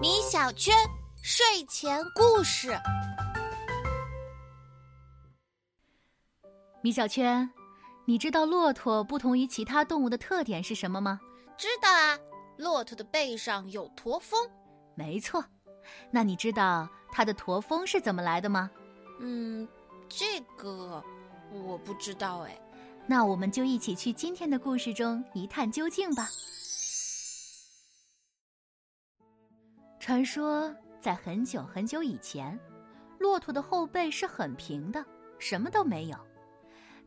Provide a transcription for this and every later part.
米小圈睡前故事。米小圈，你知道骆驼不同于其他动物的特点是什么吗？知道啊，骆驼的背上有驼峰。没错，那你知道它的驼峰是怎么来的吗？嗯，这个我不知道哎。那我们就一起去今天的故事中一探究竟吧。传说在很久很久以前，骆驼的后背是很平的，什么都没有。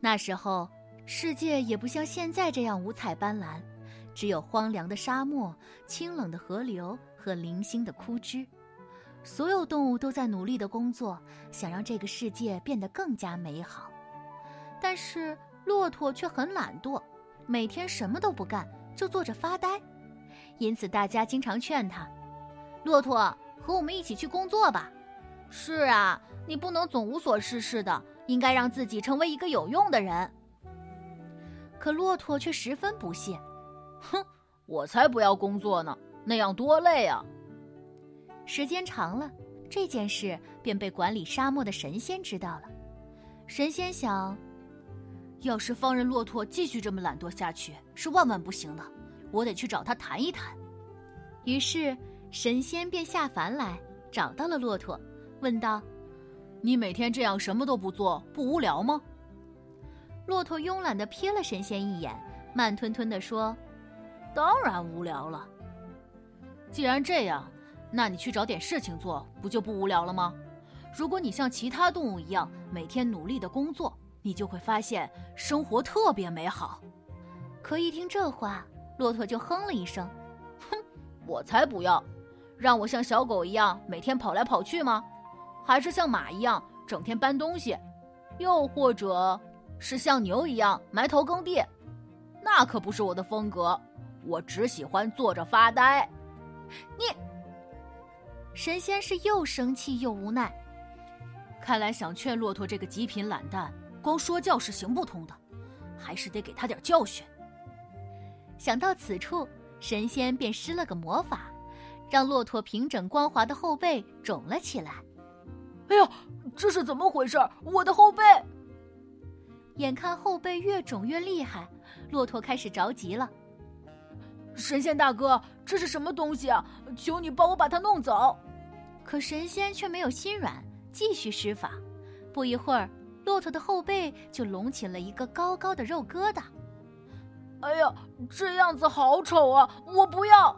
那时候，世界也不像现在这样五彩斑斓，只有荒凉的沙漠、清冷的河流和零星的枯枝。所有动物都在努力的工作，想让这个世界变得更加美好。但是，骆驼却很懒惰，每天什么都不干，就坐着发呆。因此，大家经常劝他：“骆驼，和我们一起去工作吧。”“是啊，你不能总无所事事的，应该让自己成为一个有用的人。”可骆驼却十分不屑：“哼，我才不要工作呢，那样多累啊！”时间长了，这件事便被管理沙漠的神仙知道了。神仙想。要是放任骆驼继续这么懒惰下去，是万万不行的。我得去找他谈一谈。于是，神仙便下凡来找到了骆驼，问道：“你每天这样什么都不做，不无聊吗？”骆驼慵懒的瞥了神仙一眼，慢吞吞的说：“当然无聊了。既然这样，那你去找点事情做，不就不无聊了吗？如果你像其他动物一样，每天努力的工作。”你就会发现生活特别美好。可一听这话，骆驼就哼了一声：“哼，我才不要！让我像小狗一样每天跑来跑去吗？还是像马一样整天搬东西？又或者是像牛一样埋头耕地？那可不是我的风格。我只喜欢坐着发呆。”你，神仙是又生气又无奈。看来想劝骆驼这个极品懒蛋。光说教是行不通的，还是得给他点教训。想到此处，神仙便施了个魔法，让骆驼平整光滑的后背肿了起来。哎呀，这是怎么回事？我的后背！眼看后背越肿越厉害，骆驼开始着急了。神仙大哥，这是什么东西啊？求你帮我把它弄走！可神仙却没有心软，继续施法。不一会儿。骆驼的后背就隆起了一个高高的肉疙瘩。哎呀，这样子好丑啊！我不要。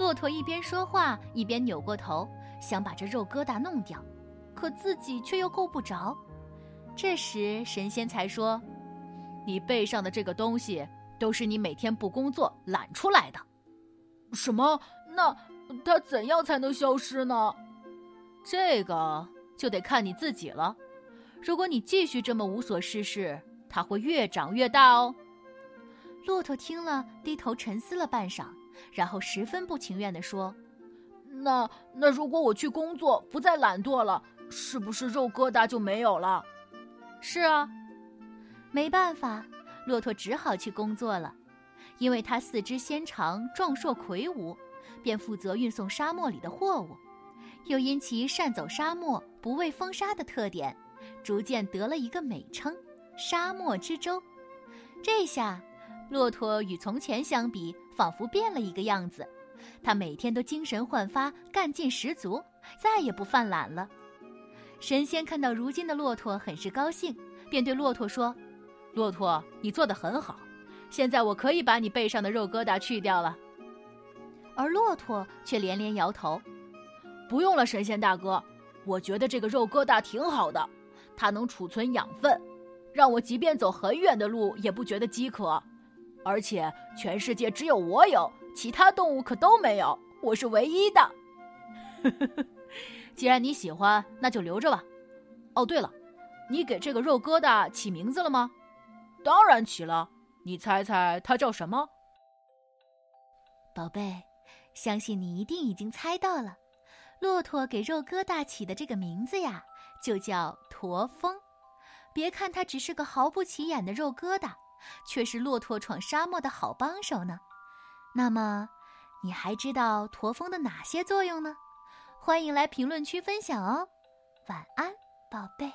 骆驼一边说话一边扭过头，想把这肉疙瘩弄掉，可自己却又够不着。这时神仙才说：“你背上的这个东西都是你每天不工作懒出来的。”什么？那它怎样才能消失呢？这个就得看你自己了。如果你继续这么无所事事，它会越长越大哦。骆驼听了，低头沉思了半晌，然后十分不情愿地说：“那那如果我去工作，不再懒惰了，是不是肉疙瘩就没有了？”“是啊。”没办法，骆驼只好去工作了，因为它四肢纤长、壮硕魁梧，便负责运送沙漠里的货物，又因其善走沙漠、不畏风沙的特点。逐渐得了一个美称“沙漠之舟”。这下，骆驼与从前相比，仿佛变了一个样子。他每天都精神焕发，干劲十足，再也不犯懒了。神仙看到如今的骆驼，很是高兴，便对骆驼说：“骆驼，你做得很好，现在我可以把你背上的肉疙瘩去掉了。”而骆驼却连连摇头：“不用了，神仙大哥，我觉得这个肉疙瘩挺好的。”它能储存养分，让我即便走很远的路也不觉得饥渴，而且全世界只有我有，其他动物可都没有，我是唯一的。既然你喜欢，那就留着吧。哦，对了，你给这个肉疙瘩起名字了吗？当然起了，你猜猜它叫什么？宝贝，相信你一定已经猜到了，骆驼给肉疙瘩起的这个名字呀。就叫驼峰，别看它只是个毫不起眼的肉疙瘩，却是骆驼闯沙漠的好帮手呢。那么，你还知道驼峰的哪些作用呢？欢迎来评论区分享哦。晚安，宝贝。